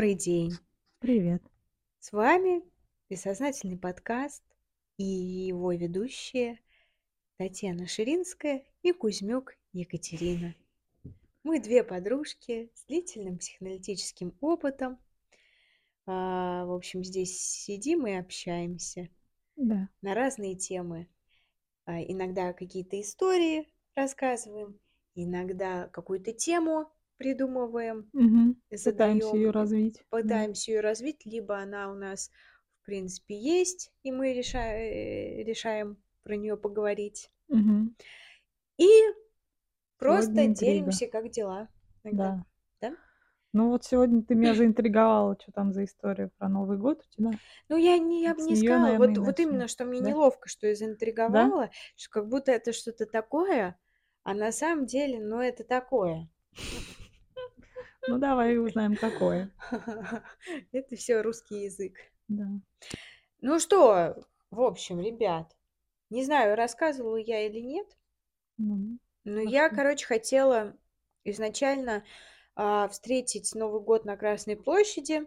Добрый день! Привет! С вами бессознательный подкаст и его ведущие Татьяна Ширинская и Кузьмюк Екатерина. Мы две подружки с длительным психоаналитическим опытом. А, в общем, здесь сидим и общаемся Да. на разные темы. А, иногда какие-то истории рассказываем, иногда какую-то тему придумываем. Пытаемся задаем, ее развить. Да. пытаемся ее развить, либо она у нас, в принципе, есть, и мы реша- э, решаем про нее поговорить. Мгм. И Сегодня просто интрига. делимся, как дела иногда. Да. Да? Ну вот сегодня ты меня заинтриговала, что там за история про Новый год у тебя. Ну, я не, я бы не сказала, наверное, вот, вот именно, что мне Да? неловко, что я Да? заинтриговала, что как будто это что-то такое, а на самом деле, ну, это такое. Ну давай узнаем, какое. Это все русский язык. Да. Ну что, в общем, ребят, не знаю, рассказывала я или нет, Ну, но я, короче, хотела изначально а, встретить Новый год на Красной площади,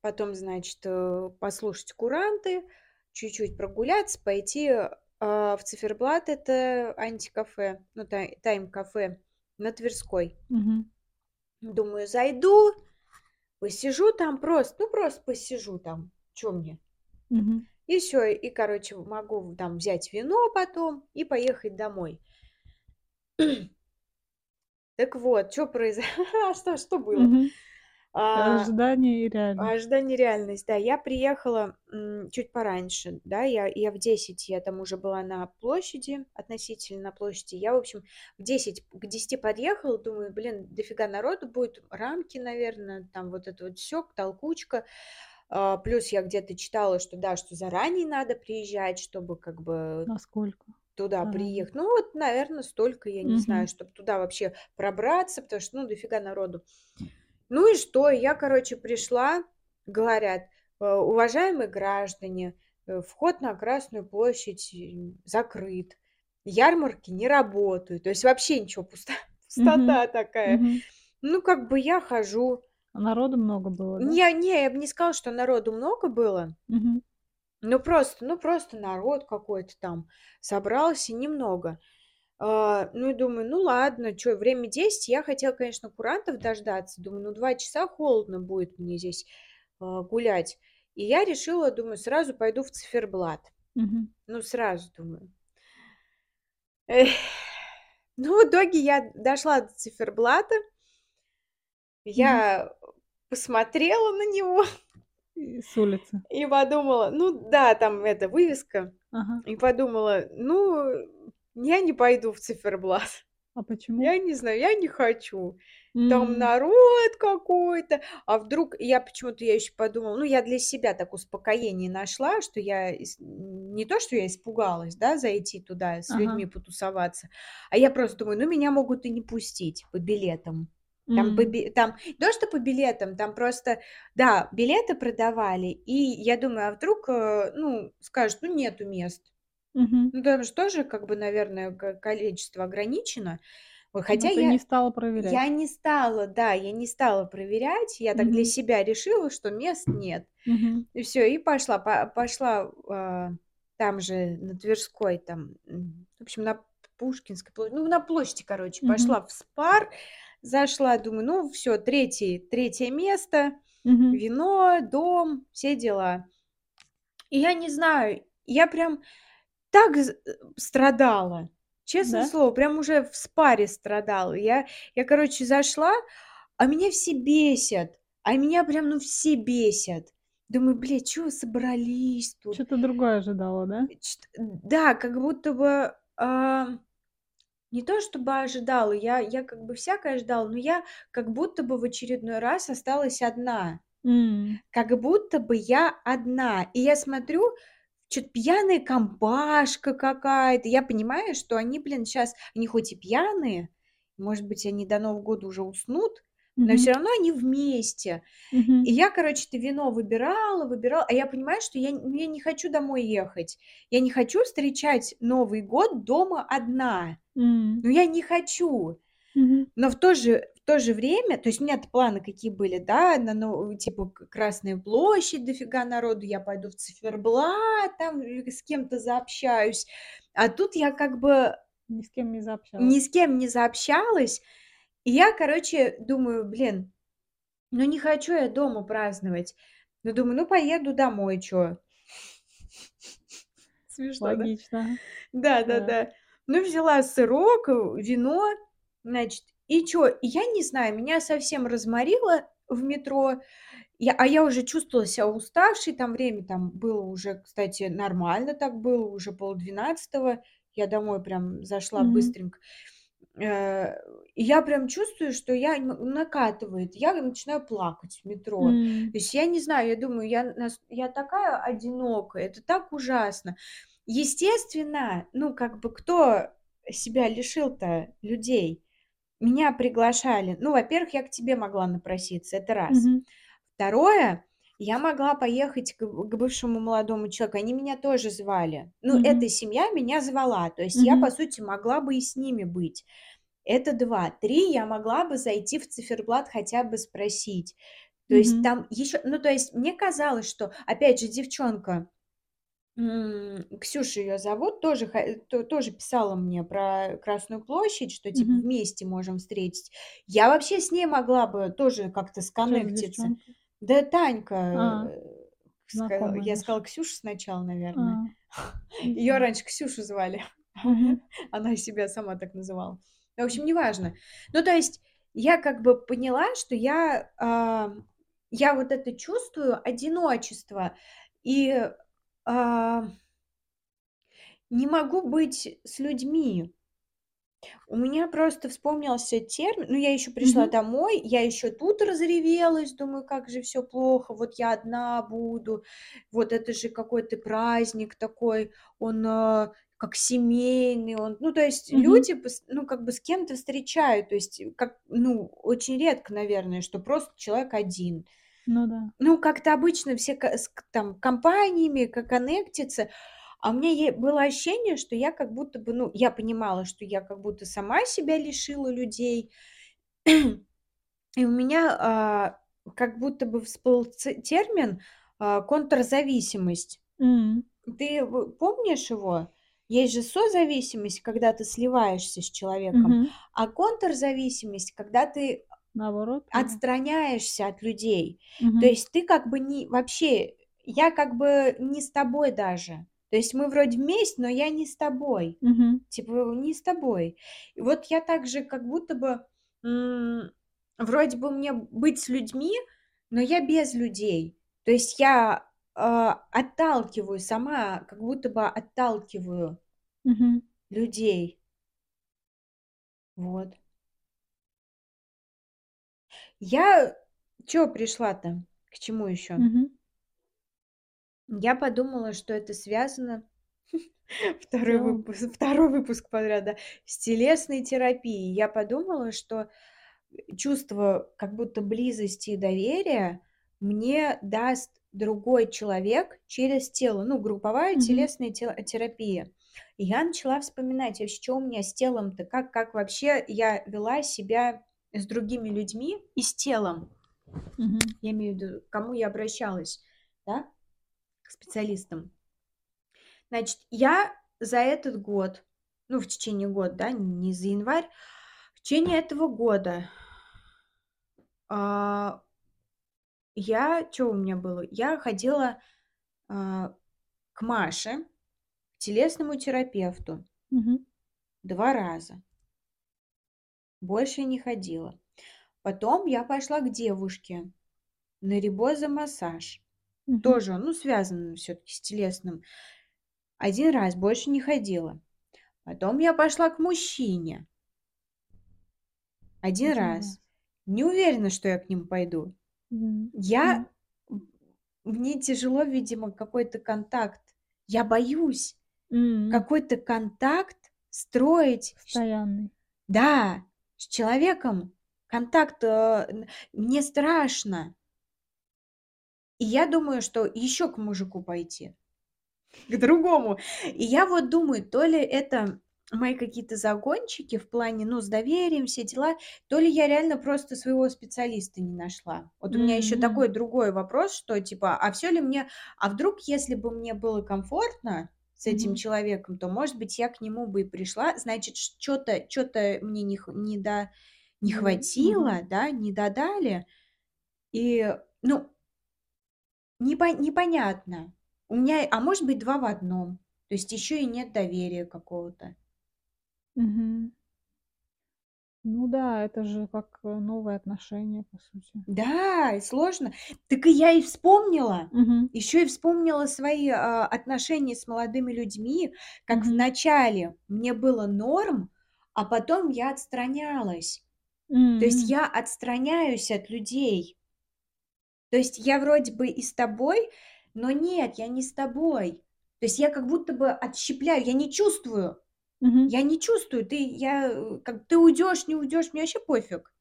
потом, значит, э, послушать куранты, чуть-чуть прогуляться, пойти а, в Циферблат, это антикафе, ну, тай- тайм-кафе на Тверской. Мгм. Думаю, зайду, посижу там просто, ну, просто посижу там, чё мне. Мгм. И все, и, короче, могу там взять вино потом и поехать домой. Так вот, что произошло? Что, что было? Мгм. А, Ожидание и реальность. ожидание реальность, да. Я приехала м, чуть пораньше, да, я, я в 10, я там уже была на площади, относительно на площади. Я, в общем, в 10, к 10 подъехала, думаю, блин, дофига народу будет, рамки, наверное, там вот это вот все, толкучка. А, плюс я где-то читала, что да, что заранее надо приезжать, чтобы как бы Насколько? туда Заранее. приехать. Ну вот, наверное, столько, я не знаю, чтобы туда вообще пробраться, потому что, ну, дофига народу. Ну и что? Я, короче, пришла, говорят, «Э, уважаемые граждане, э, вход на Красную площадь закрыт, ярмарки не работают, то есть вообще ничего, пуста, Мгм. пустота такая. Мгм. Ну, как бы я хожу. А народу много было, да? Не, не, я бы не сказала, что народу много было. Мгм. Ну просто, ну просто народ какой-то там собрался немного. А, ну и думаю, ну ладно, что, время 10, я хотела, конечно, курантов дождаться. Думаю, ну два часа холодно будет мне здесь а, гулять. И я решила, думаю, сразу пойду в циферблат. Мгм. Ну сразу, думаю. Эх. Ну, в итоге я дошла до циферблата, Мгм. я посмотрела на него И с улицы. и подумала, ну да, там эта вывеска, Ага. и подумала, ну, я не пойду в циферблат. А почему? Я не знаю, я не хочу. Там М. народ какой-то. А вдруг я почему-то я еще подумала, ну, я для себя так успокоение нашла, что я не то, что я испугалась, да, зайти туда с людьми Ага. потусоваться, а я просто думаю, ну, меня могут и не пустить по билетам. Там, по, М. би- там то, что по билетам, там просто, да, билеты продавали, и я думаю, а вдруг, э, ну, скажут, ну, нету мест. Мгм. Ну, там же тоже, как бы, наверное, ко- количество ограничено. Вот, Хотя ты я, не стала проверять. я не стала, да, я не стала проверять, я так для Мгм. себя решила, что мест нет. Мгм. И все, и пошла, по- пошла а, там же на Тверской, там, м, в общем, на Пушкинской площади, ну, на площади, короче, Мгм. пошла в спар, зашла, думаю, ну, все, третье, третье место, Мгм. вино, дом, все дела. И я не знаю, я прям так э, страдала. Честное Да? слово, прям уже в спаре страдала. Я, я, короче, зашла, а меня все бесят. А меня прям, ну, все бесят. Думаю, блядь, чего собрались тут? Что-то другое ожидала, да? Чт- Да, как будто бы а, не то чтобы ожидала, я, я как бы всякое ждала, но я как будто бы в очередной раз осталась одна. М. Как будто бы я одна. И я смотрю, что-то пьяная компашка какая-то. Я понимаю, что они, блин, сейчас, они хоть и пьяные, может быть, они до Нового года уже уснут, но Мгм. все равно они вместе. Мгм. И я, короче, это вино выбирала, выбирала, а я понимаю, что я, ну, я не хочу домой ехать. Я не хочу встречать Новый год дома одна. М. Ну, я не хочу. Мгм. Но в то же в то же время, то есть у меня-то планы какие были, да, на ну, типа Красная площадь, дофига народу, я пойду в циферблат, там с кем-то заобщаюсь. А тут я как бы Ни с кем не ни заобщалась. с кем не заобщалась. И я, короче, думаю: "Блин, ну не хочу я дома праздновать". Ну, думаю, ну поеду домой, чё. Смешно, да? Логично, ага. Да. Да-да-да. Ну, взяла сырок, э, вино, значит, и чё? Я не знаю, меня совсем разморило в метро. Я а я уже чувствовала себя уставшей, там время там было уже, кстати, нормально так было, уже полдвенадцатого. Я домой прям зашла Мгм. быстренько. Э, и я прям чувствую, что я накатывает. Я начинаю плакать в метро. М. То есть я не знаю, я думаю, я я такая одинокая, это так ужасно. Естественно, ну, как бы кто себя лишил-то людей? Меня приглашали. Ну, во-первых, я к тебе могла напроситься, это раз. Мгм. Второе, я могла поехать к к бывшему молодому человеку, они меня тоже звали. Ну, эта Мгм. семья меня звала, то есть я, по сути, могла бы и с ними быть. Это 2. 3, я могла бы зайти в циферблат, хотя бы спросить. То есть Мгм. там ещё ну, то есть мне казалось, что, опять же, девчонка, Ксюша её зовут, тоже то тоже писала мне про Красную площадь, что типа Мгм. вместе можем встретить. Я вообще с ней могла бы тоже как-то сконнектиться. Да Танька, А. э, сказала я сказала Ксюша сначала, А. наверное. Её знаю. раньше Ксюша звали. Мгм. Она себя сама так называла. В общем, неважно. Ну, то есть я как бы поняла, что я, а, я вот это чувствую одиночество и, а не могу быть с людьми. У меня просто вспомнился термин, ну, я ещё пришла Мгм. домой, я ещё тут разревелась, думаю, как же всё плохо, вот я одна буду, вот это же какой-то праздник такой, он, а, как семейный, он ну, то есть Мгм. люди ну, как бы с кем-то встречают, то есть как, ну, очень редко, наверное, что просто человек один. Ну да. Ну, как-то обычно все с к там компаниями ко коннектятся, а у меня е было ощущение, что я как будто бы, ну, я понимала, что я как будто сама себя лишила людей. И у меня, а, как будто бы всплыл ц термин, а, контрзависимость. М. Ты в помнишь его? Есть же созависимость, когда ты сливаешься с человеком, Мгм. а контрзависимость, когда ты Наоборот, отстраняешься от людей. То Мгм. есть ты как бы не вообще, я как бы не с тобой даже. То есть мы вроде вместе, но я не с тобой. Мгм. Типа не с тобой. И вот я также как будто бы, м, вроде бы мне быть с людьми, но я без людей. То есть я, а, отталкиваю, сама как будто бы отталкиваю Мгм. людей. Вот. Я чё пришла-то? К чему ещё? Мгм. Я подумала, что это связано 2 целом. выпуск 2 выпуск подряд, да, с телесной терапией. Я подумала, что, чувство как будто близости и доверия мне даст другой человек через тело, ну, групповая Мгм. телесная те терапия. И я начала вспоминать, вообще, чё у меня с телом-то, как как вообще я вела себя с другими людьми и с телом. Мгм. Я имею в виду, к кому я обращалась, да, к специалистам. Значит, я за этот год, ну, в течение года, да, не за январь, в течение этого года а я чё у меня было? Я ходила, а, к Маше, к телесному терапевту Мгм. 2 раза. Больше не ходила. Потом я пошла к девушке на ребозомассаж. Мгм. Тоже, ну, связано всё-таки с телесным. 1 раз, больше не ходила. Потом я пошла к мужчине. 1 1 раз. Не уверена, что я к нему пойду. Мгм. Я мне тяжело, видимо, какой-то контакт. Я боюсь М. какой-то контакт строить Постоянный. Да, с человеком контакт, мне страшно. И я думаю, что ещё к мужику пойти, к другому. И я вот думаю, то ли это мои какие-то загончики в плане, ну, с доверием, все дела, то ли я реально просто своего специалиста не нашла. Вот у меня еще такой другой вопрос, что типа, а все ли мне, а вдруг, если бы мне было комфортно с этим Мгм. человеком, то, может быть, я к нему бы и пришла, значит, что-то, что-то мне не, х- не, до, не хватило, да, не додали, и, ну, непо- непонятно. У меня, а может быть, два в одном. То есть еще и нет доверия какого-то. Мгм. Ну да, это же как, э, новые отношения, по сути. Да, и сложно. Так и я и вспомнила, Мгм. еще и вспомнила свои, а, отношения с молодыми людьми, как Мгм. вначале мне было норм, а потом я отстранялась. То есть М. я отстраняюсь от людей. То есть я вроде бы и с тобой, но нет, я не с тобой. То есть я как будто бы отщепляю, я не чувствую. Мгм. Я не чувствую, ты я, э, как ты уйдешь, не уйдешь, мне вообще пофиг.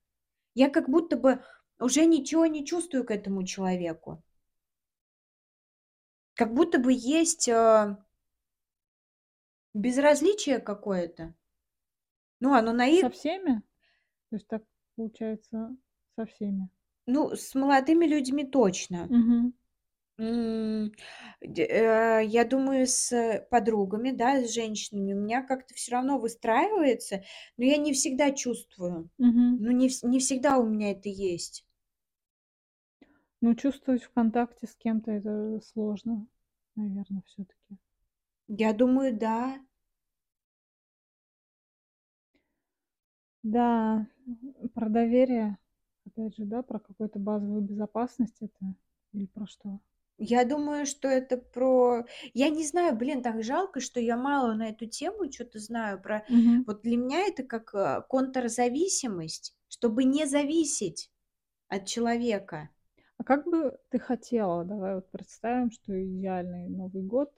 Я как будто бы уже ничего не чувствую к этому человеку. Как будто бы есть, а, безразличие какое-то. Ну, оно наив Со всеми? То есть так получается со всеми? ну, с молодыми людьми точно. Мгм. М, д э, я думаю, с подругами, да, с женщинами у меня как-то все равно выстраивается, но я не всегда чувствую. Мгм. Ну, не вс не всегда у меня это есть. Ну, чувствовать в контакте с кем-то- это сложно, наверно, всё таки. Я думаю, да. Да, м, про доверие, опять же, да, про какую-то базовую безопасность это или про что? Я думаю, что это про я не знаю, блин, так жалко, что я мало на эту тему чё то знаю про Мгм. вот для меня это как, э, контрзависимость, чтобы не зависеть от человека. А как бы ты хотела, давай вот представим, что идеальный Новый год.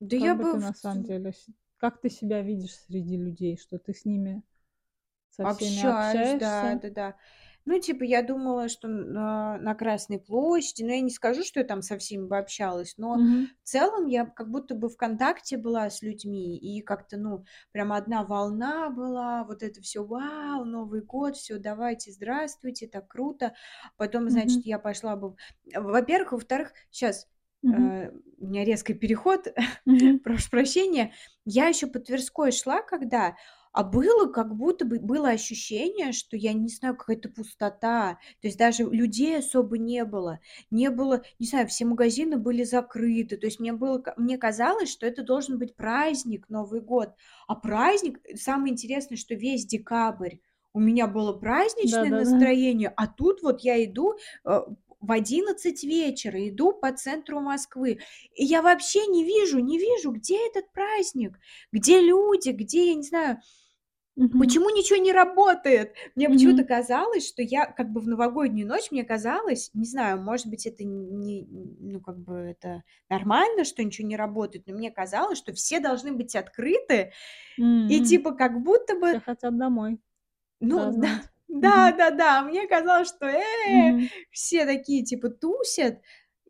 Да Как я бы бы ты в на самом деле с как ты себя видишь среди людей, что ты с ними со всеми Общаюсь, общаешься? да-да-да. Ну, типа, я думала, что на на Красной площади, но я не скажу, что я там со всеми бы общалась, но Мгм. в целом я как будто бы в контакте была с людьми, и как-то, ну, прям одна волна была, вот это все, вау, Новый год, все, давайте, здравствуйте, так круто. Потом, значит, Мгм. я пошла бы во-первых, во-вторых, сейчас Мгм. у меня резкий переход, Мгм. прошу прощения. Я еще по Тверской шла когда, а было как будто бы было ощущение, что, я не знаю, какая-то пустота. То есть даже людей особо не было. Не было, не знаю, все магазины были закрыты. То есть мне было мне казалось, что это должен быть праздник, Новый год. А праздник э, самое интересное, что весь декабрь у меня было праздничное Да-да-да. настроение, а тут вот я иду, э, в 11 вечера, иду по центру Москвы, и я вообще не вижу не вижу, где этот праздник, где люди, где, я не знаю, Мгм. Почему ничего не работает? Мне почему-то Мгм. казалось, что я как бы в новогоднюю ночь, мне казалось, не знаю, может быть, это не ну, как бы это нормально, что ничего не работает, но мне казалось, что все должны быть открыты, и М. типа как будто бы, Все хотят домой ну да, праздновать. Мгм. да-да-да, мне казалось, что, э, Мгм. все такие типа тусят.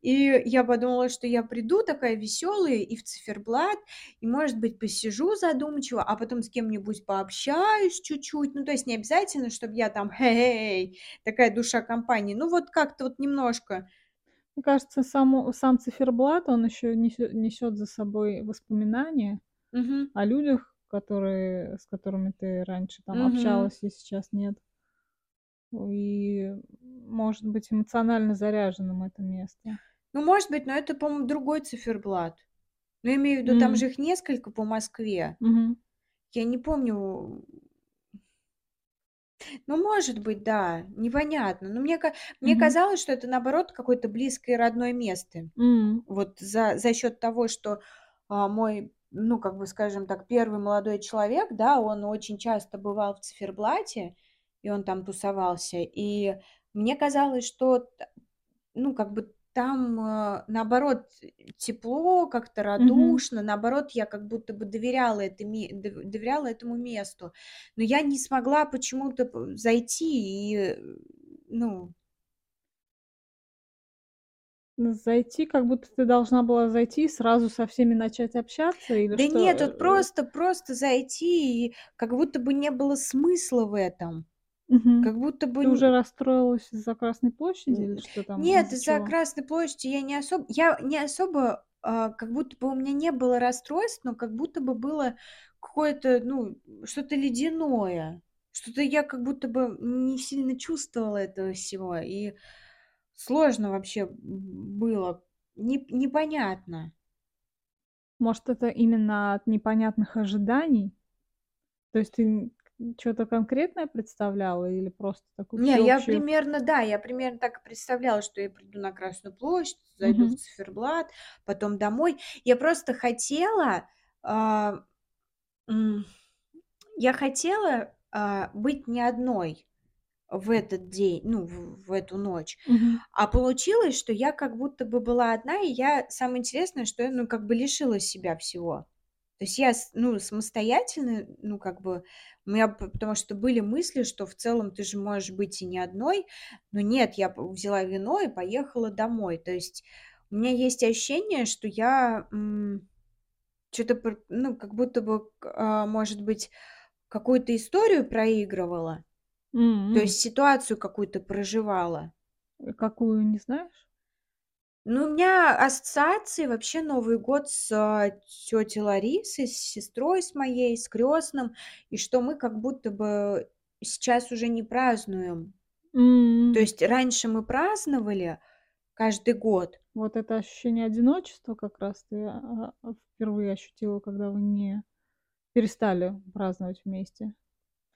И я подумала, что я приду такая веселая и в циферблат, и, может быть, посижу задумчиво, а потом с кем-нибудь пообщаюсь чуть-чуть. Ну, то есть не обязательно, чтобы я там, хей, такая душа компании. Ну, вот как-то вот немножко. Мне кажется, само сам циферблат, он еще несё несёт за собой воспоминания Мгм, о людях, которые с которыми ты раньше там мгм. общалась и сейчас нет. И, может быть, эмоционально заряженным это место. Ну, может быть, но это, по-моему, другой циферблат. Но я имею в виду, там М. же их несколько по Москве. Мгм. Я не помню, Ну, может быть, да, непонятно. Но мне ка мне казалось, что это, наоборот, какое-то близкое родное место. М. Вот за за счет того, что, а, мой, ну, как бы, скажем так, первый молодой человек, да, он очень часто бывал в циферблате, и он там тусовался. И мне казалось, что ну, как бы там, э, наоборот, тепло, как-то радушно, наоборот, я как будто бы доверяла это доверяла этому месту. Но я не смогла почему-то зайти и, э, ну Ну, зайти, как будто ты должна была зайти и сразу со всеми начать общаться или Да что, нет, вот э? просто просто зайти, и как будто бы не было смысла в этом. Мгм. Как будто бы Ты уже расстроилась из-за Красной площади или что там, нет, из-за? Красной площади я не особо я не особо, а, как будто бы у меня не было расстройств, но как будто бы было какое-то, ну, что-то ледяное. Что-то я как будто бы не сильно чувствовала этого всего, и сложно вообще было, неп непонятно. Может, это именно от непонятных ожиданий? То есть ты, чё-то конкретное представляла или просто такую Не, я примерно, да, я примерно так и представляла, что я приду на Красную площадь, зайду в Мгм. циферблат, потом домой. Я просто хотела, м, я хотела, а, быть не одной в этот день, ну, в в эту ночь. Мгм. А получилось, что я как будто бы была одна, и я самое интересное, что я, ну, как бы лишила себя всего. То есть я ну, самостоятельно, ну, как бы, у меня потому что были мысли, что в целом ты же можешь быть и не одной. Но нет, я взяла вино и поехала домой. То есть у меня есть ощущение, что я, м, пр ну, как будто бы, а, может быть, какую-то историю проигрывала, то М. есть ситуацию какую-то проживала. Э, какую, не знаешь? Ну, у меня ассоциации вообще Новый год с, а, тётей Ларисой, с сестрой с моей, с крестным, и что мы как будто бы сейчас уже не празднуем. То М. есть раньше мы праздновали каждый год. Вот это ощущение одиночества как раз ты, а, а, впервые ощутила, когда вы не перестали праздновать вместе?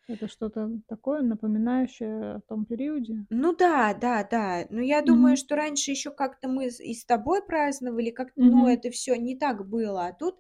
Это что-то такое, напоминающее о том периоде? Ну да, да, да. Но я думаю, Мгм. что раньше ещё как-то мы и с тобой праздновали, как-то, ну, Мгм. это всё не так было. А тут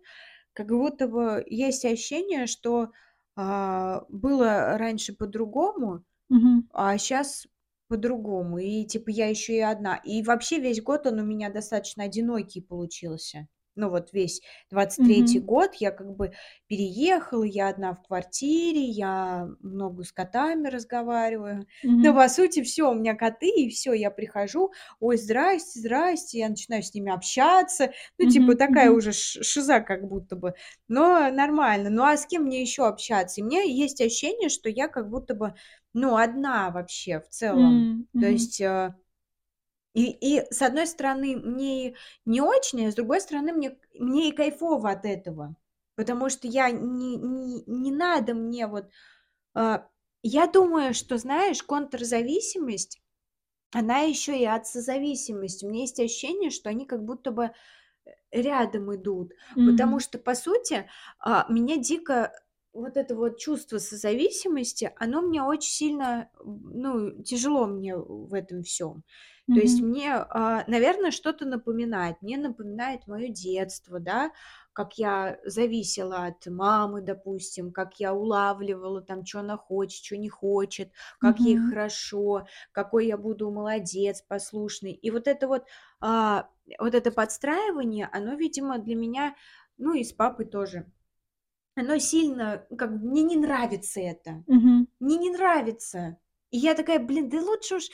как будто бы есть ощущение, что, а, было раньше по-другому, Мгм. а щас по-другому. И типа я ещё и одна. И вообще весь год он у меня достаточно одинокий получился. Ну, вот весь 23 Мгм. год я как бы переехала, я одна в квартире, я много с котами разговариваю. Ну, Мгм. по сути, всё, у меня коты, и всё. Я прихожу: "Ой, здрасте, здрасте". Я начинаю с ними общаться. Ну, типа Мгм. такая Мгм. уже шиза как будто бы, но нормально. Ну, а с кем мне ещё общаться? И у меня есть ощущение, что я как будто бы, ну, одна вообще в целом. М, То есть, а, и и с одной стороны, мне не очень, а с другой стороны, мне мне и кайфово от этого. Потому что я не не не надо мне вот, а Я думаю, что, знаешь, контрзависимость, она ещё и от созависимости. У меня есть ощущение, что они как будто бы, э, рядом идут. Потому Мгм. что, по сути, а, меня дико вот это вот чувство созависимости, оно мне очень сильно, ну, тяжело мне в этом всём. То есть мне, а, наверно, что-то напоминает. Мне напоминает моё детство, да, как я зависела от мамы, допустим, как я улавливала там, чё она хочет, чё не хочет, как ей Мгм. хорошо, какой я буду молодец, послушный. И вот это вот, а, вот это подстраивание, оно, видимо, для меня, ну, и с папой тоже, оно сильно, как бы мне не нравится это. Мгм. Мне не нравится. И я такая: "Блин, да лучше уж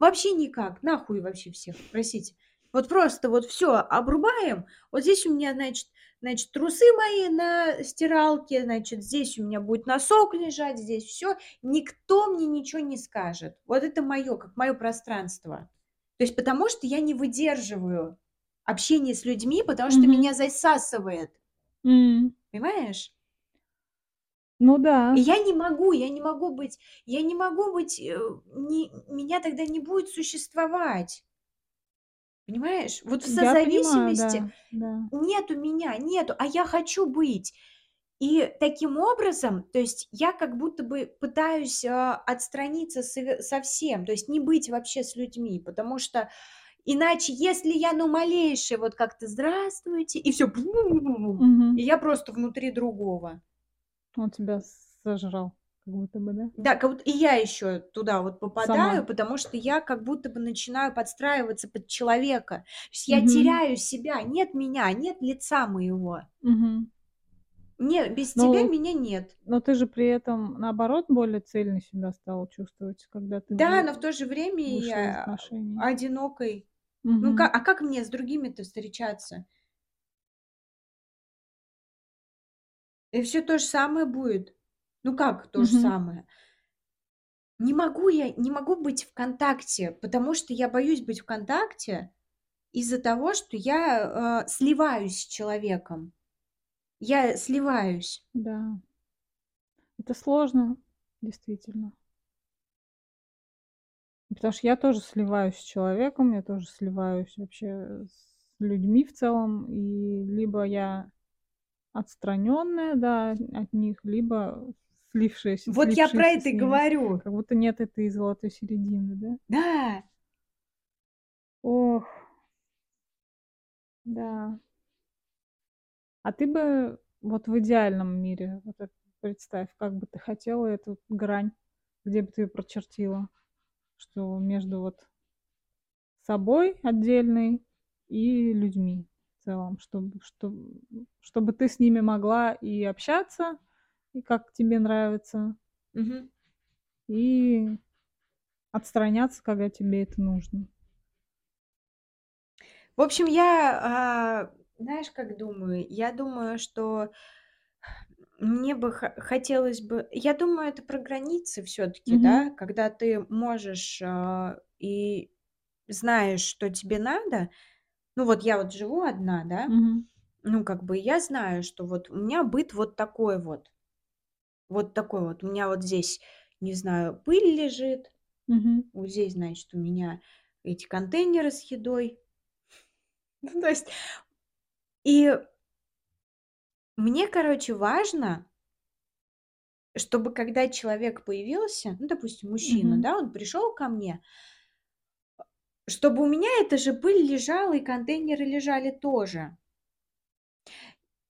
вообще никак, нахуй вообще всех, простите. Вот просто вот всё обрубаем. Вот здесь у меня, значит значит, трусы мои на стиралке, значит, здесь у меня будет носок лежать, здесь всё. Никто мне ничего не скажет". Вот это моё, как моё пространство. То есть потому что я не выдерживаю общение с людьми, потому что Мгм. меня засасывает. М. Понимаешь? Ну И да. я не могу, я не могу быть я не могу быть, э, не меня тогда не будет существовать. Понимаешь? Вот в Я понимаю, созависимости да, да. нету меня, нету, а я хочу быть. И таким образом, то есть я как будто бы пытаюсь, а, отстраниться сове совсем, то есть не быть вообще с людьми, потому что иначе, если я, ну, малейшее вот как-то "здравствуйте", и всё, и Мгм. я просто внутри другого. Он тебя сожрал, как будто бы, да? Да, как будто и я ещё туда вот попадаю, Сама. потому что я как будто бы начинаю подстраиваться под человека. То есть я теряю себя, нет меня, нет лица моего. Мгм. Не, без тебя Но меня нет. но ты же при этом, наоборот, более цельной себя стала чувствовать, когда ты Да, но в то же время я одинокой. Ну, ка Мгм. а как мне с другими-то встречаться? И всё то же самое будет. Ну, как то же Мгм. самое? Не могу я не могу быть в контакте, потому что я боюсь быть в контакте из-за того, что я, э, сливаюсь с человеком. Я сливаюсь. Да. Это сложно, действительно. Потому что я тоже сливаюсь с человеком, я тоже сливаюсь вообще с людьми в целом. И либо я отстранённая, да, от них, либо слившаяся Вот я про это и говорю. Как будто нет этой золотой середины, да? Да. Ох. Да. А ты бы вот в идеальном мире, вот представь, как бы ты хотела эту грань, где бы ты её прочертила? Что между вот собой отдельной и людьми в целом, чтоб чтоб чтобы ты с ними могла и общаться, и как тебе нравится Мгм. и отстраняться, когда тебе это нужно. В общем, я, а, знаешь, как думаю? Я думаю, что мне бы хо хотелось бы я думаю, это про границы всё-таки, Мгм. да? Когда ты можешь, а, и знаешь, что тебе надо. Ну, вот я вот живу одна, да? Мгм. Ну, как бы я знаю, что вот у меня быт вот такой вот. Вот такой вот. У меня вот здесь, не знаю, пыль лежит. Мгм. Вот здесь, значит, у меня эти контейнеры с едой. Ну, то есть И мне, короче, важно чтобы когда человек появился, ну, допустим, мужчина, Мгм. да, он пришёл ко мне чтобы у меня эта же пыль лежала и контейнеры лежали тоже.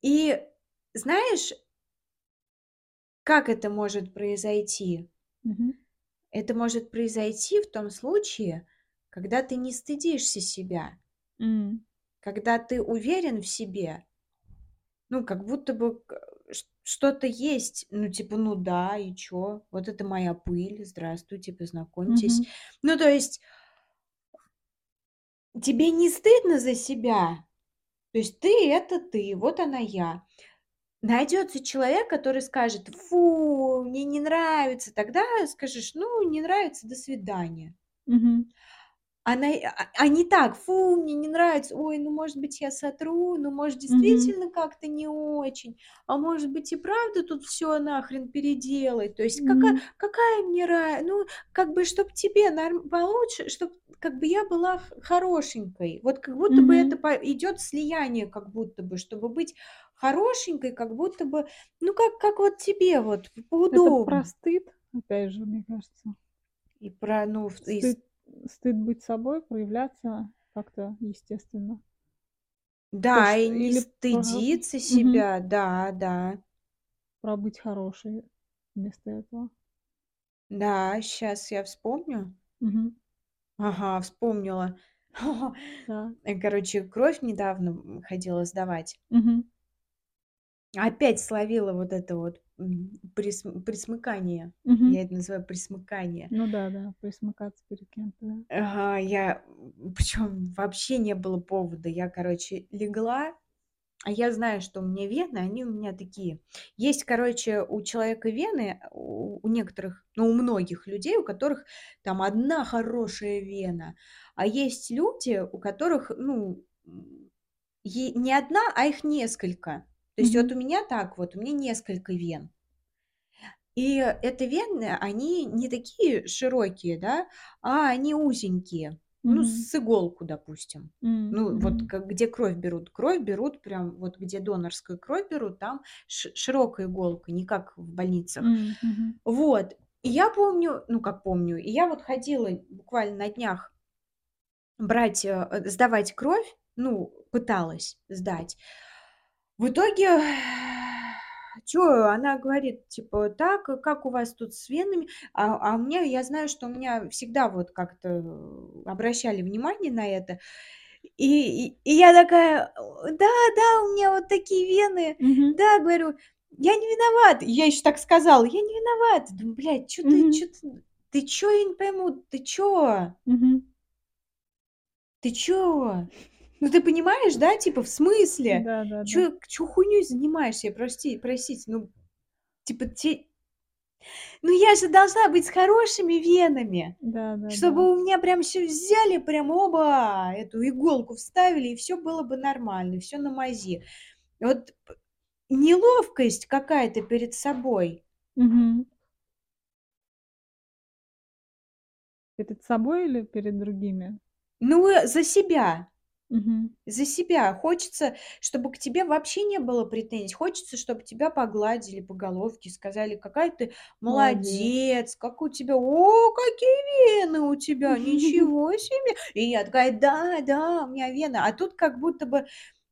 И знаешь как это может произойти? Мгм. Это может произойти в том случае, когда ты не стыдишься себя. М. Когда ты уверен в себе. Ну, как будто бы к ш что-то есть. Ну, типа, ну да, и чё? Вот это моя пыль. Здравствуйте, познакомьтесь. Мгм. Ну, то есть тебе не стыдно за себя. То есть ты- это ты, вот она я. Найдётся человек, который скажет: "Фу, мне не нравится". Тогда скажешь: "Ну, не нравится- до свидания". Мгм. А най а а не так: "Фу, мне не нравится. Ой, ну, может быть, я сотру, ну, может, действительно как-то не очень, а может быть, и правда тут всё нахрен переделать". То есть кака М. какая мне ну, как бы, чтоб тебе норм получше, чтоб как бы я была хорошенькой. Вот как будто бы это идёт слияние, как будто бы, чтобы быть хорошенькой, как будто бы, ну, как как вот тебе вот п Это про поудобнее. стыд, опять же, мне кажется. И про ну, в и Стыд стыд быть собой, проявляться как-то естественно. То Да, что и не или про стыдиться Мгм. себя. Да, да. Про быть хорошей вместо этого. Да, щас я вспомню. Мгм. Ага, вспомнила. Да. Э, короче, кровь недавно, м, ходила сдавать. Мгм. Опять словила вот это вот, м, присм присмыкание. Мгм. Я это называю присмыкание. Ну да-да, присмыкаться перед кем-то, да. Ага, я, м, причём вообще не было повода. Я, короче, легла, а я знаю, что у меня вены, они у меня такие. Есть, короче, у человека вены, у у некоторых, ну, у многих людей, у которых там 1 хорошая вена, а есть люди, у которых, ну, е не 1, а их несколько. То есть вот Мгм. у меня так вот, у меня несколько вен. И это вены, они не такие широкие, да, а они узенькие. Ну, Мгм. с иголку, допустим. М, Ну, вот как где кровь берут. Кровь берут прям вот где донорскую кровь берут, там широкая иголка, не как в больницах. Мгм. Вот. И я помню, ну, как помню, и я вот ходила буквально на днях брать, э, сдавать кровь, ну, пыталась сдать. В итоге, чё, она говорит, типа: "Так, как у вас тут с венами?" А а мне я знаю, что у меня всегда вот как-то обращали внимание на это. И и и я такая: "Да-да, у меня вот такие вены. Мгм. Да, говорю, я не виновата". Я ещё так сказала: "Я не виновата". Думаю: "Блядь, чё ты Мгм. чё ты ты чё, я не пойму, ты чё?" Мгм. Ты чё? Ну, ты понимаешь, да? Типа, в смысле? Да-да-да. Чё чё хуйнёй занимаешься? Прости простите, ну, типа, те ну, я же должна быть с хорошими венами, чтобы Да-да-да. у меня прям всё взяли, прям оба, эту иголку вставили, и всё было бы нормально, всё на мази. Вот неловкость какая-то перед собой. Мгм. Перед собой или перед другими? Ну, э, за себя. Мгм. За себя. Хочется, чтобы к тебе вообще не было претензий. Хочется, чтобы тебя погладили по головке, сказали: "Какая ты Молодец. молодец, как у тебя, о, какие вены у тебя, ничего себе!" И я такая: "Да, да, у меня вены". А тут как будто бы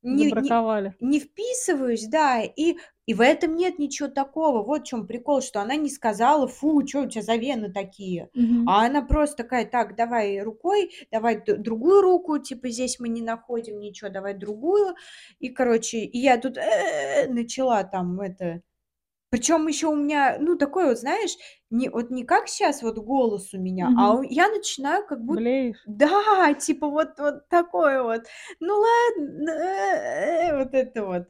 не не не вписываюсь, да, и и в этом нет ничего такого. Вот в чём прикол, что она не сказала: "Фу, чё у тя за вены такие?" Мгм. А она просто такая: "Так, давай рукой, давай другую руку, типа, здесь мы не находим ничего, давай другую". И, короче, и я тут э начала там это Причём ещё у меня, ну, такой вот, знаешь, не вот не как щас вот голос у меня, а Мгм. у я начинаю как будто Блеешь? Да, типа вот вот такое вот. Ну ладно, э, вот это вот.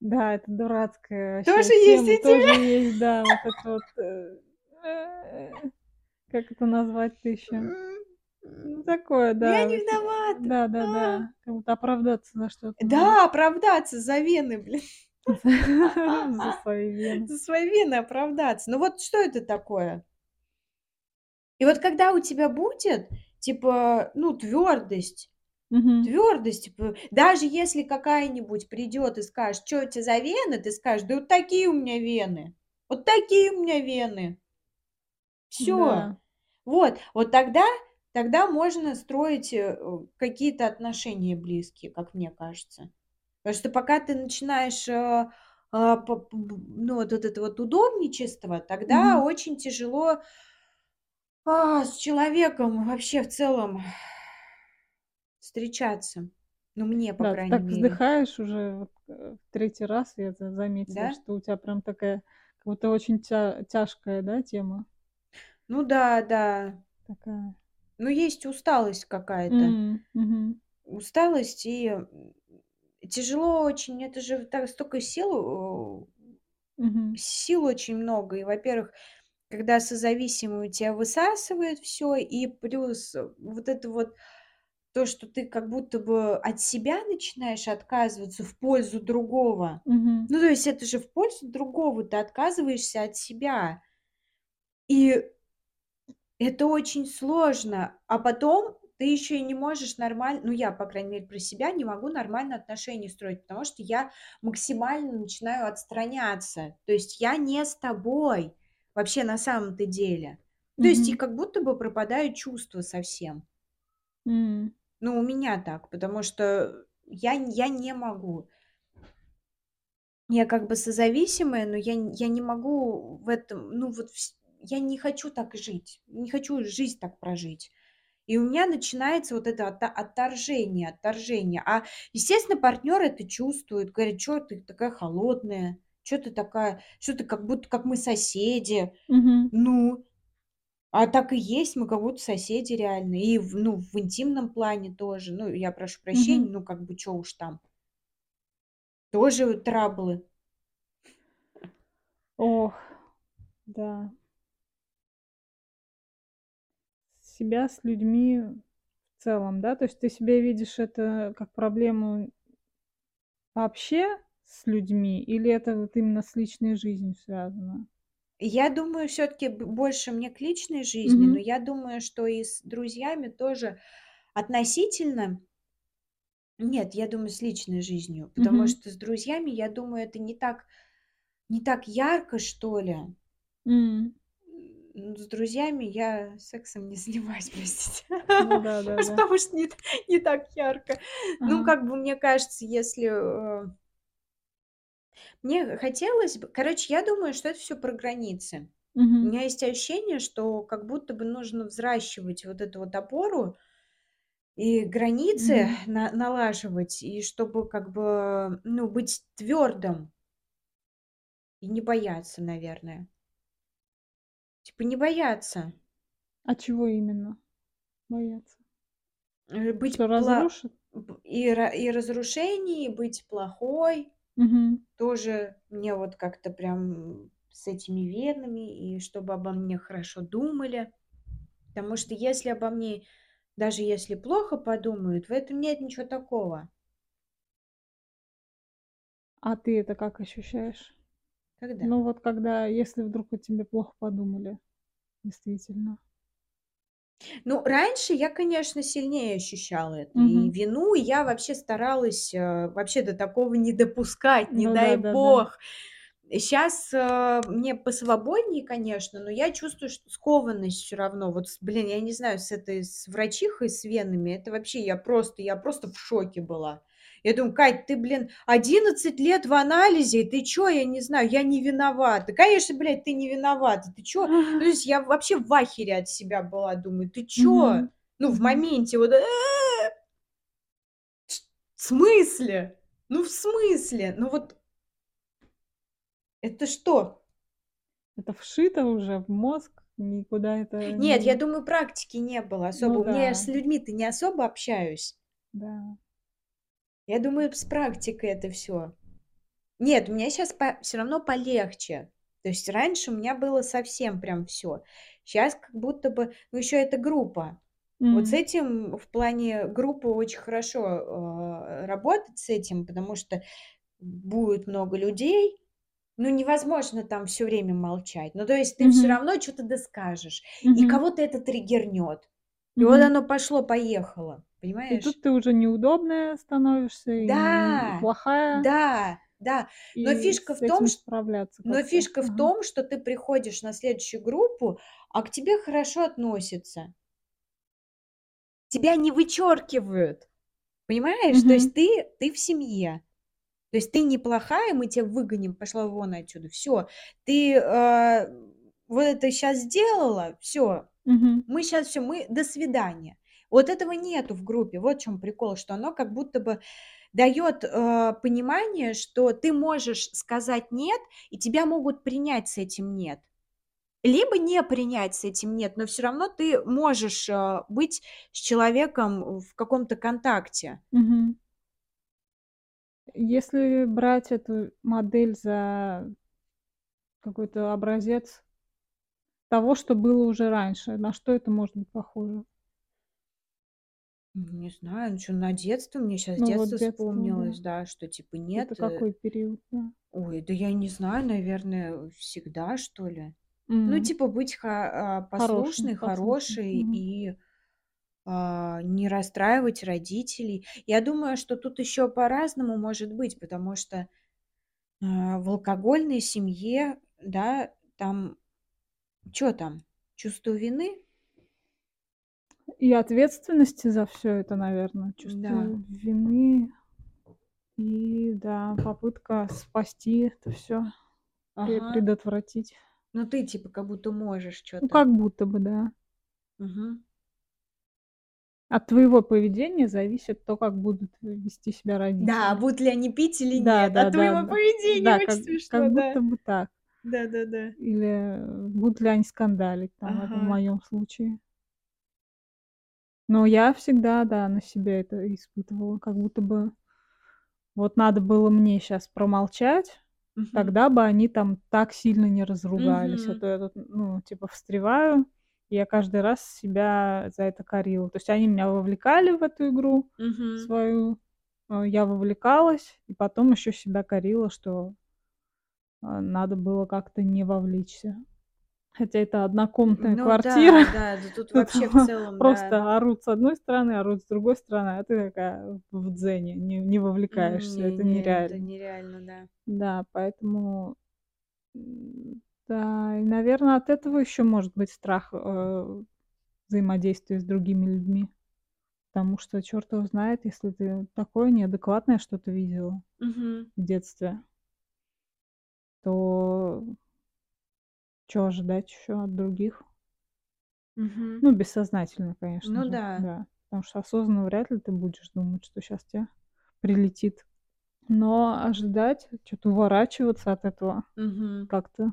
Да, это дурацкая Тоже есть тема, и у тоже есть, да, вот это вот, э, э, как это назвать-то ещё? М, Ну, такое, Я да, не вот, э, виновата. А. да-да-да, как будто оправдаться за что-то. Да, оправдаться за вены, блин. За свои вены. За свои вены оправдаться. Ну, вот что это такое? И вот когда у тебя будет, типа, ну, твёрдость Мгм. твёрдость, типа, даже если какая-нибудь придёт и скажет: "Чё у тя за вены?" Ты скажешь: "Да вот такие у меня вены, вот такие у меня вены". Всё. Да. Вот. Вот тогда тогда можно строить, э, какие-то отношения близкие, как мне кажется. Потому что пока ты начинаешь, э, а, ну, вот это вот удобничество, тогда Мгм. очень тяжело а, с человеком вообще в целом встречаться. Ну, мне, по Да, крайней так мере. вздыхаешь уже вот, э, в 3 раз, я заметила, Да? что у тя прям такая, как будто очень тя тяжкая, да, тема? Ну да, да. Такая. Ну, есть усталость какая-то. Мгм. Усталость и, тяжело очень. Это же так стока сил, Мгм. сил очень много. И, во-первых, когда созависимый, у тя высасывает всё, и плюс вот это вот то, что ты как будто бы от себя начинаешь отказываться в пользу другого. Мгм. Ну, то есть это же в пользу другого, ты отказываешься от себя. И это очень сложно. А потом ты ещё и не можешь нормально ну, я, по крайней мере, про себя не могу нормально отношения строить, потому что я максимально начинаю отстраняться. То есть я не с тобой вообще на самом-то деле. То есть и как будто бы пропадают чувства совсем. М. Ну, у меня так, потому что я я не могу. Я как бы созависимая, но я я не могу в этом, ну, вот я не хочу так жить, не хочу жизнь так прожить. И у меня начинается вот это отторжение отторжение. А, естественно, партнёр это чувствует, говорит: "Чё ты такая холодная? Чё ты такая? Что ты как будто как мы соседи?" Мгм. Ну, а так и есть, мы как будто соседи реально. И в ну, в интимном плане тоже. Ну, я прошу прощения, Мгм. ну, как бы, чё уж там. Тоже траблы. Ох, да. Себя с людьми в целом, да? То есть ты себя видишь это как проблему вообще с людьми или это вот именно с личной жизнью связано? Я думаю, всё-таки б больше мне к личной жизни, но Мгм. я думаю, что и с друзьями тоже относительно Нет, я думаю, с личной жизнью, потому Мгм. что с друзьями, я думаю, это не так не так ярко, что ли. М. С друзьями я сексом не занимаюсь, простите. Ну да, да-да. Потому что не не так ярко. Ну, Ага. как бы, мне кажется, если, э Мне хотелось бы короче, я думаю, что это всё про границы. У Мгм. меня есть ощущение, что как будто бы нужно взращивать вот эту вот опору и границы Мгм. на налаживать, и чтобы как бы, ну, быть твёрдым. И не бояться, наверное. Типа не бояться. А чего именно бояться? Э, быть Что пла разрушит? и и разрушений, и быть плохой Мгм. тоже мне вот как-то прям с этими венами, и чтобы обо мне хорошо думали. Потому что если обо мне, даже если плохо подумают, в этом нет ничего такого. А ты это как ощущаешь? Когда? Ну вот когда, если вдруг о тебе плохо подумали, действительно. Ну, раньше я, конечно, сильнее ощущала это и Мгм. вину, и я вообще старалась, э, вообще до такого не допускать, не Ну дай да-да-да. бог. Щас, э, мне посвободнее, конечно, но я чувствую, что скованность всё равно. Вот блин, я не знаю, с этой, с врачихой, с венами, это вообще я просто я просто в шоке была. Я думаю: "Кать, ты, блин, 11 лет в анализе, ты чё, я не знаю, я не виновата". Конечно, блядь, ты не виновата, ты чё? Ну, то есть я вообще в ахере от себя была, думаю: "Ты чё?" Ну, в моменте вот: в смысле? Ну, в смысле? Ну вот Это что? Это вшито уже в мозг, никуда это Нет, я не думаю, практики не было Ну особо. У меня я да. с людьми-то не особо общаюсь. Да. Я думаю, с практикой это всё. Нет, у меня щас по всё равно полегче. То есть раньше у меня было совсем прям всё. Щас как будто бы ну, ещё эта группа. Вот с этим в плане группы очень хорошо, э, работать с этим, потому что будет много людей. Ну, невозможно там всё время молчать. Ну, то есть ты всё Мгм. равно чё-то да скажешь, и кого-то это триггернёт. И вот оно пошло-поехало, И понимаешь? тут ты уже неудобная становишься, и Да, плохая. да, да. Но И фишка в том, этим чт справляться но фишка в Ага. том, что ты приходишь на следующую группу, а к тебе хорошо относятся. Тебя не вычёркивают, понимаешь? То Мгм. есть ты ты в семье. То есть ты не плохая, мы тя выгоним, пошла вон отсюда. Всё. Ты, э, вот это щас сделала, всё. Мгм. Мы щас всё, мы до свидания. Вот этого нету в группе. Вот в чём прикол, что оно как будто бы даёт, э, понимание, что ты можешь сказать "нет", и тебя могут принять с этим "нет". Либо не принять с этим "нет", но всё равно ты можешь, э, быть с человеком в каком-то контакте. Мгм. Если брать эту модель за какой-то образец того, что было уже раньше, на что это может быть похоже? Ну, не знаю, ну чё, на детство, мне щас Ну вот детство детство, да. вспомнилось, да, что типа Это нет, э какой период, да? Ой, да я не знаю, наверное, всегда, что ли. Ну, М. типа быть ха а, послушной, хорошей Мгм. и, а, не расстраивать родителей. Я думаю, что тут ещё по-разному может быть, потому что, а, в алкогольной семье, да, там чё там? Чувство вины? И ответственности за всё это, наверно, чувство Да. вины. И да, попытка спасти это всё, пре Ага. предотвратить. Ну, ты типа как будто можешь Ну, чё-то. как будто бы, да. Мгм. От твоего поведения зависит то, как будут вести себя Да, родители. будут ли они пить или Да нет. да От да твоего да. поведения. Да, Очень как как смешно, да. будто бы так. Да-да-да. Или будут ли они скандалить, там, это в Ага. моём случае. Но я всегда, да, на себе это испытывала, как будто бы вот надо было мне щас промолчать, Мгм. тогда бы они там так сильно не разругались. А Мгм. то я тут, ну, типа встреваю, и я каждый раз себя за это корила. То есть они меня вовлекали в эту игру Мгм. свою, а, я вовлекалась, и потом ещё себя корила, что а, надо было как-то не вовлечься. Хотя это однокомнатная Ну квартира, да, да, да тут тут вообще в целом, да. просто орут с одной стороны, орут с другой стороны, а ты такая в дзене, не не вовлекаешься. не Это не, это нереально. нереально, да. Да, поэтому, да, и, наверно, от этого ещё может быть страх, э, взаимодействия с другими людьми. Потому что чёрт его знает, если ты такое неадекватное что-то видела Мгм. в детстве то чё ожидать ещё от других? Мгм. Ну, бессознательно, конечно Ну же, да. да. Потому что осознанно вряд ли ты будешь думать, что щас те прилетит. Но ожидать, чё-то уворачиваться от этого Мгм. как-то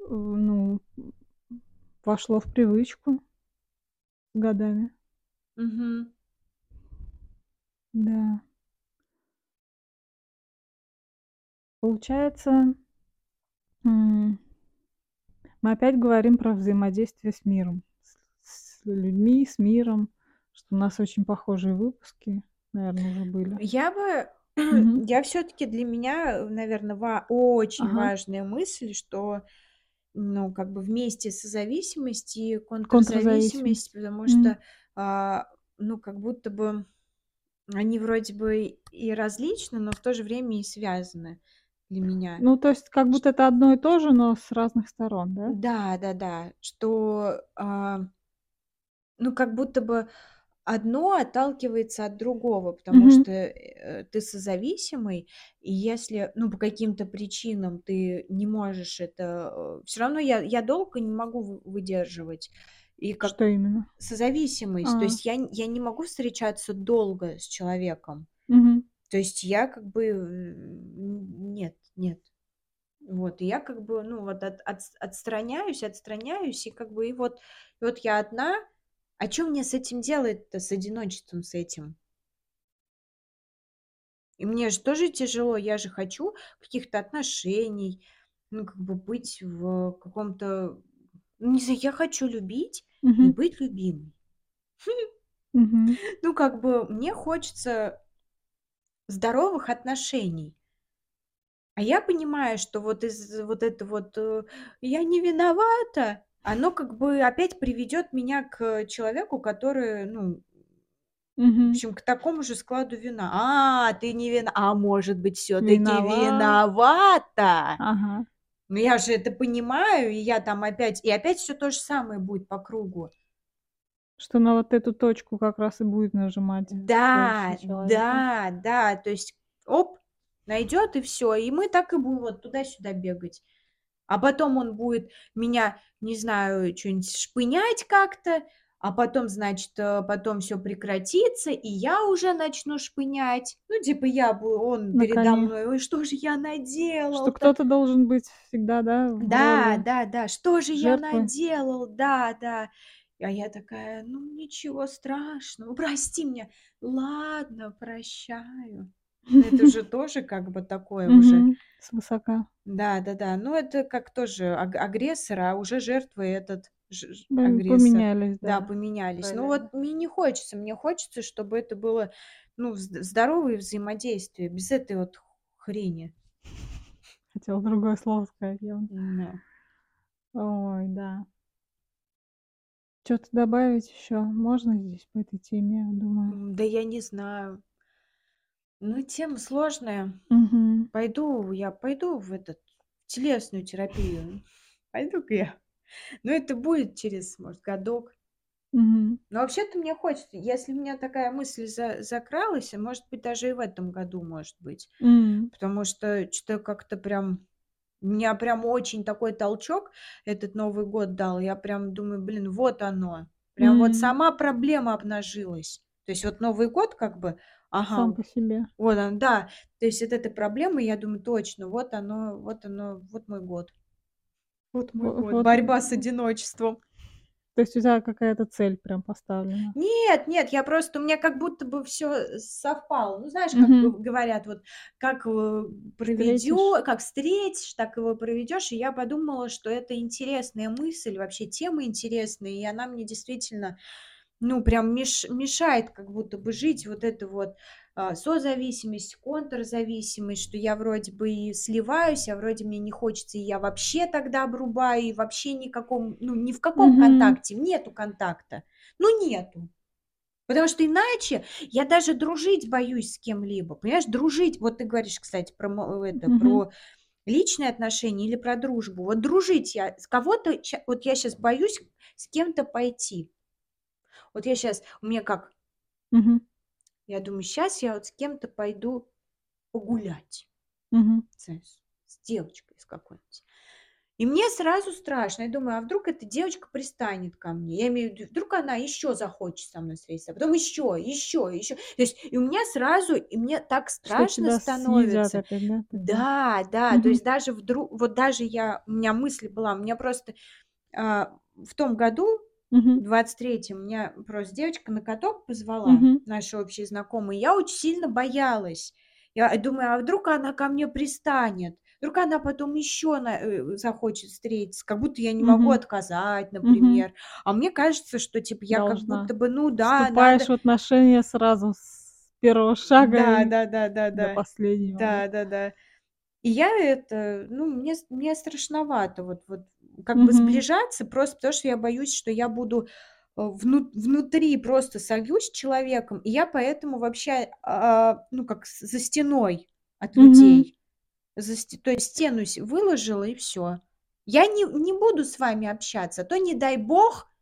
э, ну, вошло в привычку годами. Мгм. Да. Получается мы опять говорим про взаимодействие с миром, с людьми, с миром, что у нас очень похожие выпуски, наверно, уже были. Я бы Мгм. я всё-таки для меня, наверно, ва очень Ага. важная мысль, что, ну, как бы вместе созависимость и Контрзависимость. контрзависимость, потому М. что, а, ну, как будто бы они вроде бы и различны, но в то же время и связаны для меня. Ну, то есть как будто это одно и то же, но с разных сторон, да? Да-да-да, что, а ну, как будто бы одно отталкивается от другого, потому Мгм. что, э, ты созависимый, и если, ну, по каким-то причинам ты не можешь это, э всё равно я я долго не могу вы выдерживать. И как Что именно? созависимость, то А. есть я я не могу встречаться долго с человеком. Мгм. То есть я как бы, нет, нет. Вот, и я как бы, ну, вот от отс отстраняюсь отстраняюсь, и как бы, и вот и вот я одна. А чё мне с этим делать-то, с одиночеством с этим? И мне же тоже тяжело, я же хочу каких-то отношений, ну, как бы быть в каком-то ну, не знаю, я хочу любить и Мгм. быть любимой. Мгм. Ну, как бы мне хочется здоровых отношений. А я понимаю, что вот из вот это вот, э, "я не виновата", оно как бы опять приведёт меня к человеку, который, ну, в Мгм. общем, к такому же складу вины. "А, ты не вина а может быть, всё-таки Виноват. виновата?" Ага. Но я же это понимаю, и я там опять и опять всё то же самое будет по кругу. Что на вот эту точку как раз и будет нажимать больше Да, да, да, то есть оп, найдёт и всё, и мы так и будем вот туда-сюда бегать. А потом он будет меня, не знаю, чё-нибудь шпынять как-то, а потом, значит, э, потом всё прекратится, и я уже начну шпынять. Ну, типа я бу он На передо коне. мной: "Ой, что же я Что наделал-то?" кто-то должен быть всегда, да, Да, роли да-да, "Что же я жертвы. наделал?" Да, да. А я такая: "Ну, ничего страшного, прости меня". "Ладно, прощаю". Ну, это же тоже как бы такое уже Мгм. Свысока. Да-да-да. Ну, это как тоже аг агрессор, а уже жертва этот агрессор. поменялись, Да, да, поменялись. Ну, вот мне не хочется, мне хочется, чтобы это было, ну, зд здоровое взаимодействие, без этой вот хрени. Хотела другое слово сказать. М-да. Ой, да. Чё-то добавить ещё можно здесь по этой теме, я думаю? М, да я не знаю. Ну, тема сложная. Мгм. Пойду я пойду в этот в телесную терапию. Пойду-ка я. Но это будет через, может, годок. Мгм. Но вообще-то мне хочется, если у меня такая мысль за закралась, а может быть, даже и в этом году, может быть. М. Потому что чё-то как-то прям меня прям очень такой толчок этот Новый год дал. Я прям думаю: "Блин, вот оно". Прям вот М. сама проблема обнажилась. То есть вот Новый год как бы, Сам ага, по себе. вот он, да. То есть вот эта проблема, я думаю: "Точно, вот оно вот оно, вот мой год". Вот мой Во год. вот, Борьба с одиночеством. То есть у тя какая-то цель прям поставлена? Нет, нет, я просто у меня как будто бы всё, э, совпало. Ну, знаешь, как Мгм. говорят, вот как, э, проведё как встретишь, так его проведёшь. И я подумала, что это интересная мысль, вообще тема интересная, и она мне действительно, ну, прям меш мешает как будто бы жить. Вот эта вот, а, созависимость, контрзависимость, что я вроде бы и сливаюсь, а вроде мне не хочется, и я вообще тогда обрубаю, и вообще никаком ну, ни в каком Мгм. контакте, нету контакта. Ну, нету. Потому что иначе я даже дружить боюсь с кем-либо. Понимаешь, дружить вот ты говоришь, кстати, про это, Мгм. про личные отношения или про дружбу. Вот дружить я с кого-то вот я щас боюсь с кем-то пойти. Вот я щас, у меня как Мгм. Я думаю: "Щас я вот с кем-то пойду погулять". Мгм. Знаешь, с девочкой с какой-нибудь. И мне сразу страшно. Я думаю: "А вдруг эта девочка пристанет ко мне?" Я имею в виду, вдруг она ещё захочет со мной встретиться, а потом ещё, ещё, ещё. То есть и у меня сразу и мне так страшно становится. опять, да? Да, да, то Мгм. есть даже вдру вот даже я у меня мысль была, у меня просто, а, в том году Мгм. В 23 меня просто девочка на каток позвала, Мгм. наши общие знакомые. Я очень сильно боялась. Я думаю, а вдруг она ко мне пристанет? Вдруг она потом еще э, захочет встретиться, как будто я не могу Мгм. отказать, Мгм. например. А мне кажется, что типа я как Должна. будто бы, ну да, Вступаешь надо в отношения сразу с первого шага Да, и до да-да-да-да. последнего, да. Да-да-да. И я это, ну, мне с мне страшновато вот вот как бы Мгм. сближаться, просто потому что я боюсь, что я буду, э, вну внутри просто сольюсь с человеком, и я поэтому вообще, а, ну, как за стеной от Мгм. людей. За то есть стену выложила и всё. Я не не буду с вами общаться, а то, не дай бог,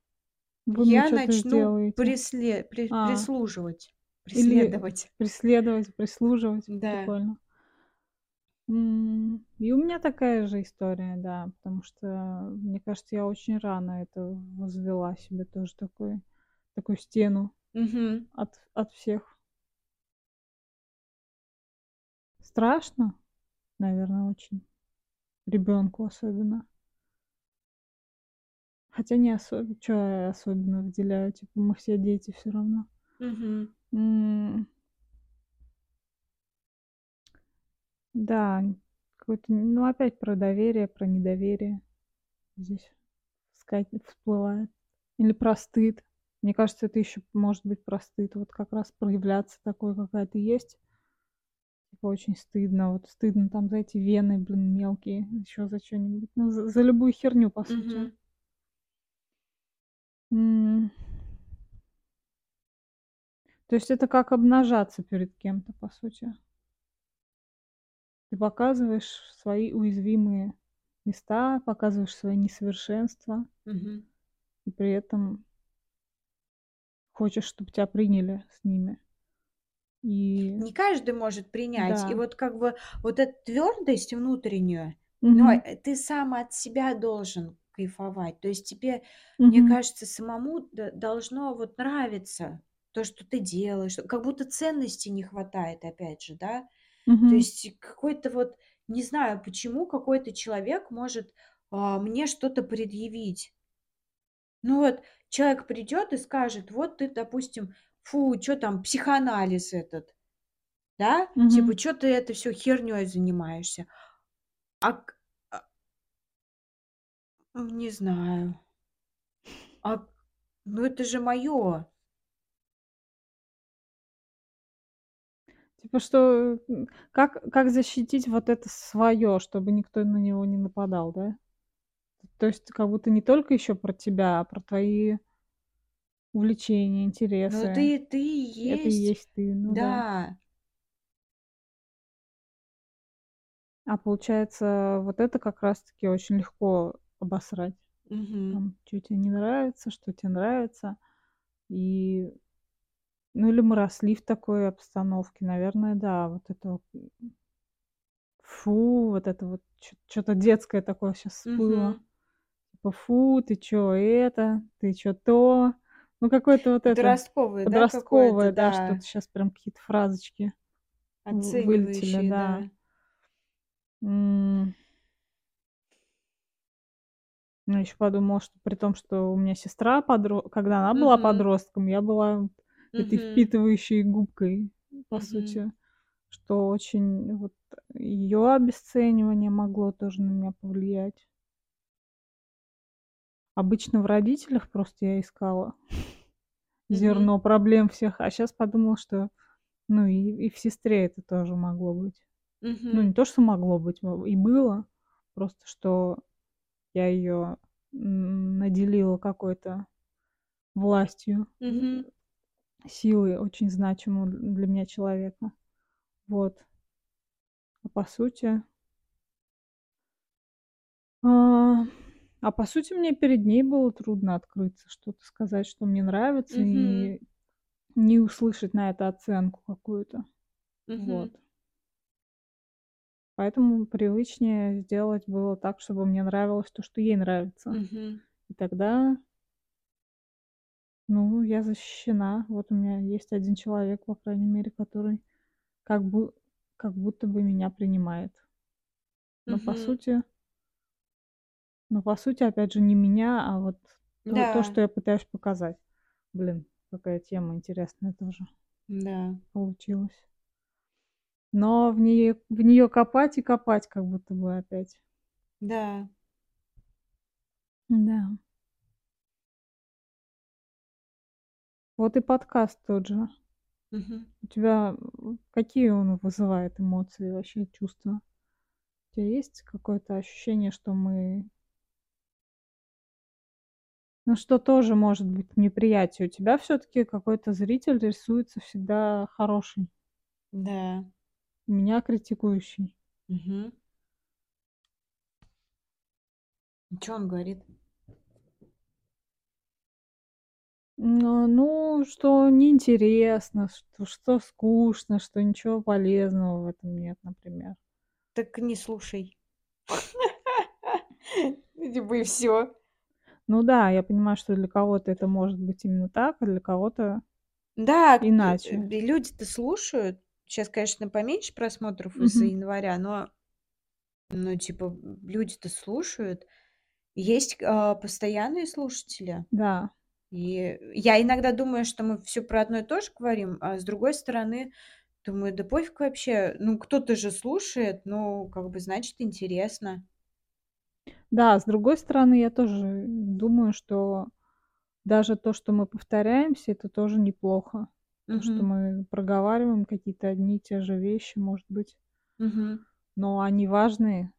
Вы я начну пресле пре А. прислуживать, Или преследовать. преследовать, прислуживать. Да. Прикольно. М, и у меня такая же история, да, потому что, мне кажется, я очень рано это возвела себе тоже такой такую стену Мгм. от от всех. Страшно, наверно, очень. Ребёнку особенно. Хотя не особо. Чё я особенно выделяю? Типа мы все дети всё равно. Мгм. М. Да, какое-то, ну, опять про доверие, про недоверие здесь сказать всплывает. Или про стыд. Мне кажется, это ещё может быть про стыд. Вот как раз проявляться такой, какая ты есть. Типа очень стыдно. Вот стыдно там за эти вены, блин, мелкие, ещё за чё-нибудь. Ну, за за любую херню, по сути. М. То есть это как обнажаться перед кем-то, по сути. Ты показываешь свои уязвимые места, показываешь свои несовершенства. Мгм. И при этом хочешь, чтоб тя приняли с ними. И Не каждый может принять. И Да. вот как бы вот эту твёрдость внутреннюю, ну, Мгм. э, ты сам от себя должен кайфовать. То есть тебе, мне Мгм. кажется, самому должно вот нравиться то, что ты делаешь. Как будто ценности не хватает, опять же, да. То Мгм. есть какой-то вот не знаю, почему какой-то человек может, а, мне что-то предъявить. Ну вот человек придёт и скажет: "Вот ты, допустим, фу, чё там психоанализ этот, да, Мгм. типа, чё ты это всё хернёй занимаешься?" А к а М, не знаю. А, ну это же моё. Типа что, как как защитить вот это своё, чтобы никто на него не нападал, да? То есть как будто не только ещё про тебя, а про твои увлечения, Ну интересы. ты ты и Это и есть. есть ты, ну да. Да. А получается, вот это как раз таки очень легко обосрать. Мгм. Там, чё те не нравится, что те нравится. И ну, или мы росли в такой обстановке. Наверное, да, вот это вот, Фу, вот это вот чё чё-то детское такое щас всплыло. Типа: "Фу, ты чё это? Ты чё то?" Ну, какое-то вот это Подростковое, да, подростковое, да, что-то да. щас прям какие-то фразочки вылетели, да. да. М. Ну, ещё подумала, что при том, что у меня сестра подро когда она была Мгм. подростком, я была этой Мгм. впитывающей губкой, по Мгм. сути. Что очень вот её обесценивание могло тоже на меня повлиять. Обычно в родителях просто я искала Мгм. зерно проблем всех, а щас подумала, что, ну, и и в сестре это тоже могло быть. Ну, не то, что могло быть, и было. Просто что я м, наделила какой-то властью, м, Силой очень значимого для меня человека. Вот. А по сути А, а по сути, мне перед ней было трудно открыться, что-то сказать, что мне нравится, Мгм. и не услышать на это оценку какую-то. Вот. Мгм. Поэтому привычнее сделать было так, чтобы мне нравилось то, что ей нравится. Мгм. И тогда ну, я защищена. Вот у меня есть 1 человек, по крайней мере, который как бу как будто бы меня принимает. Но по Мгм. сути но по сути, опять же, не меня, а вот То, то, Да. что я пытаюсь показать. Блин, какая тема интересная тоже Да. получилась. Но в нее, в нее копать и копать, как будто бы опять. Да. Да. Вот и подкаст тот же. Мгм. У тебя м, какие он вызывает эмоции, вообще чувства? У тебя есть какое-то ощущение, что мы... Ну, что тоже может быть неприятие. У тебя все-таки какой-то зритель рисуется всегда хороший. Да. У меня критикующий. Мгм. Чё он говорит? Ну, что неинтересно, что, что скучно, что ничего полезного в этом нет, например. Так не слушай. Типа и все. Ну да, я понимаю, что для кого-то это может быть именно так, а для кого-то Да, иначе. э, люди-то слушают. Сейчас, конечно, поменьше просмотров из-за января, но, ну, типа, люди-то слушают. Есть а, постоянные слушатели. Да. И я иногда думаю, что мы все про одно и то же говорим, а с другой стороны, думаю, да пофиг вообще. Ну, кто-то же слушает, ну, как бы, значит, интересно. Да, с другой стороны, я тоже думаю, что даже то, что мы повторяемся, это тоже неплохо. То, что мы проговариваем какие-то одни и те же вещи, может быть, Мгм. но они важные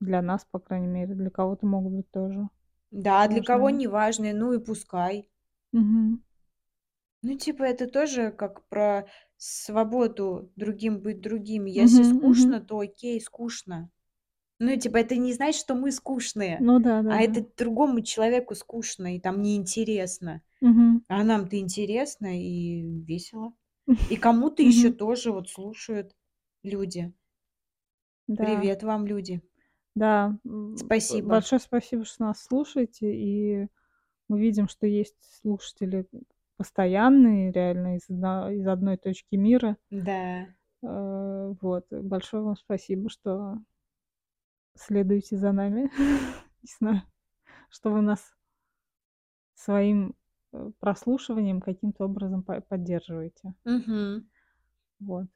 для нас, по крайней мере, для кого-то могут быть тоже Да, для кого не важно, ну и пускай. Мгм. Ну, типа, это тоже как про свободу другим быть другими. Если Мгм, скучно, мгм. то окей, скучно. Ну, типа, это не значит, что мы скучные, Ну да, да, а да. это другому человеку скучно и там неинтересно. Мгм. А нам-то интересно и весело. И кому-то еще Мгм. тоже вот слушают люди. Да, Привет вам, люди. Да. Спасибо. Большое спасибо, что нас слушаете, и мы видим, что есть слушатели постоянные, реально из, одно- из одной точки мира. Да. Э, Вот. Большое вам спасибо, что следуете за нами. Не знаю, что вы нас своим э, прослушиванием каким-то образом по- поддерживаете. Мгм. Вот.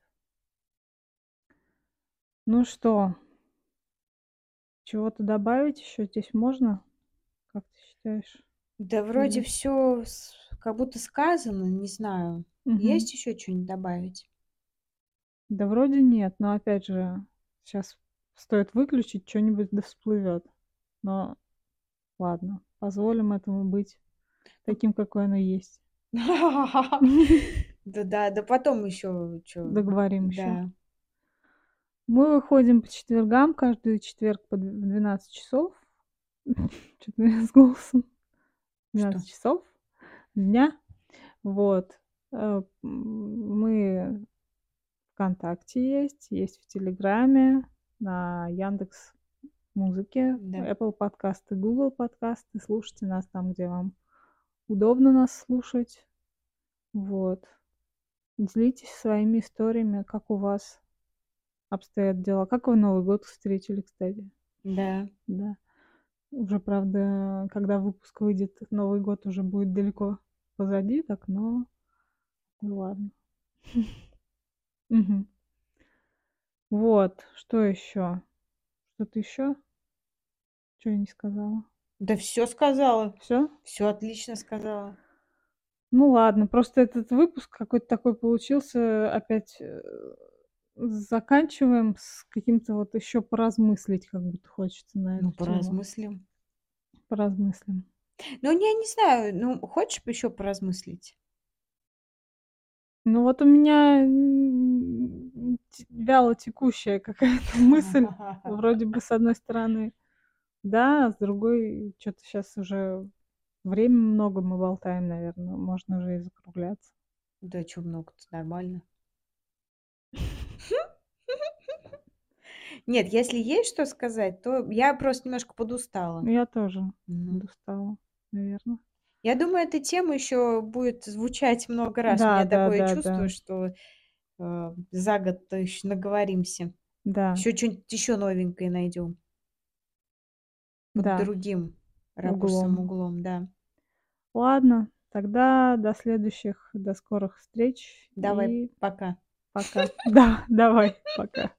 Ну что, чего-то добавить еще здесь можно? Как ты считаешь? Да вроде Или... все как будто сказано, не знаю. Мгм. Есть еще что-нибудь добавить? Да вроде нет, но опять же, сейчас стоит выключить, что-нибудь да всплывет. Но ладно, позволим этому быть таким, какой оно есть. Да, да, да потом еще что. Договорим еще. Мы выходим по четвергам, каждый четверг по дв- в 12 часов. Что-то с голосом. 12 Что? часов дня. Вот. Э, Мы ВКонтакте есть, есть в Телеграме, на Яндекс Музыке, Да. Apple подкасты, Google подкасты. Слушайте нас там, где вам удобно нас слушать. Вот. Делитесь своими историями, как у вас обстоят дела. Как вы Новый год встретили, кстати? Да. Да. Уже, правда, когда выпуск выйдет, Новый год уже будет далеко позади, так, но ну ладно. Мгм. Вот, что еще? Что-то еще? Что я не сказала? Да все сказала. Все? Все отлично сказала. Ну ладно, просто этот выпуск какой-то такой получился. Опять э, заканчиваем с каким-то вот еще поразмыслить, как будто хочется на Ну, эту тему. поразмыслим. Поразмыслим. Ну, я не знаю, ну, хочешь еще поразмыслить? Ну вот у меня вяло текущая какая-то мысль. Вроде бы с одной стороны, да, а с другой, что-то сейчас уже время много мы болтаем, наверное. Можно уже и закругляться. Да, что много-то, нормально. Нет, если есть что сказать, то я просто немножко подустала. Ну, Я тоже Мгм. устала, наверное. Я думаю, эта тема еще будет звучать много раз. У Да, меня да, такое да, чувство, да. что э, за год еще наговоримся. Да, Еще что-нибудь еще новенькое найдем. Под да. другим ракурсом, углом. углом, да. Ладно, тогда до следующих, до скорых встреч Давай, и пока. пока. Да, давай, пока.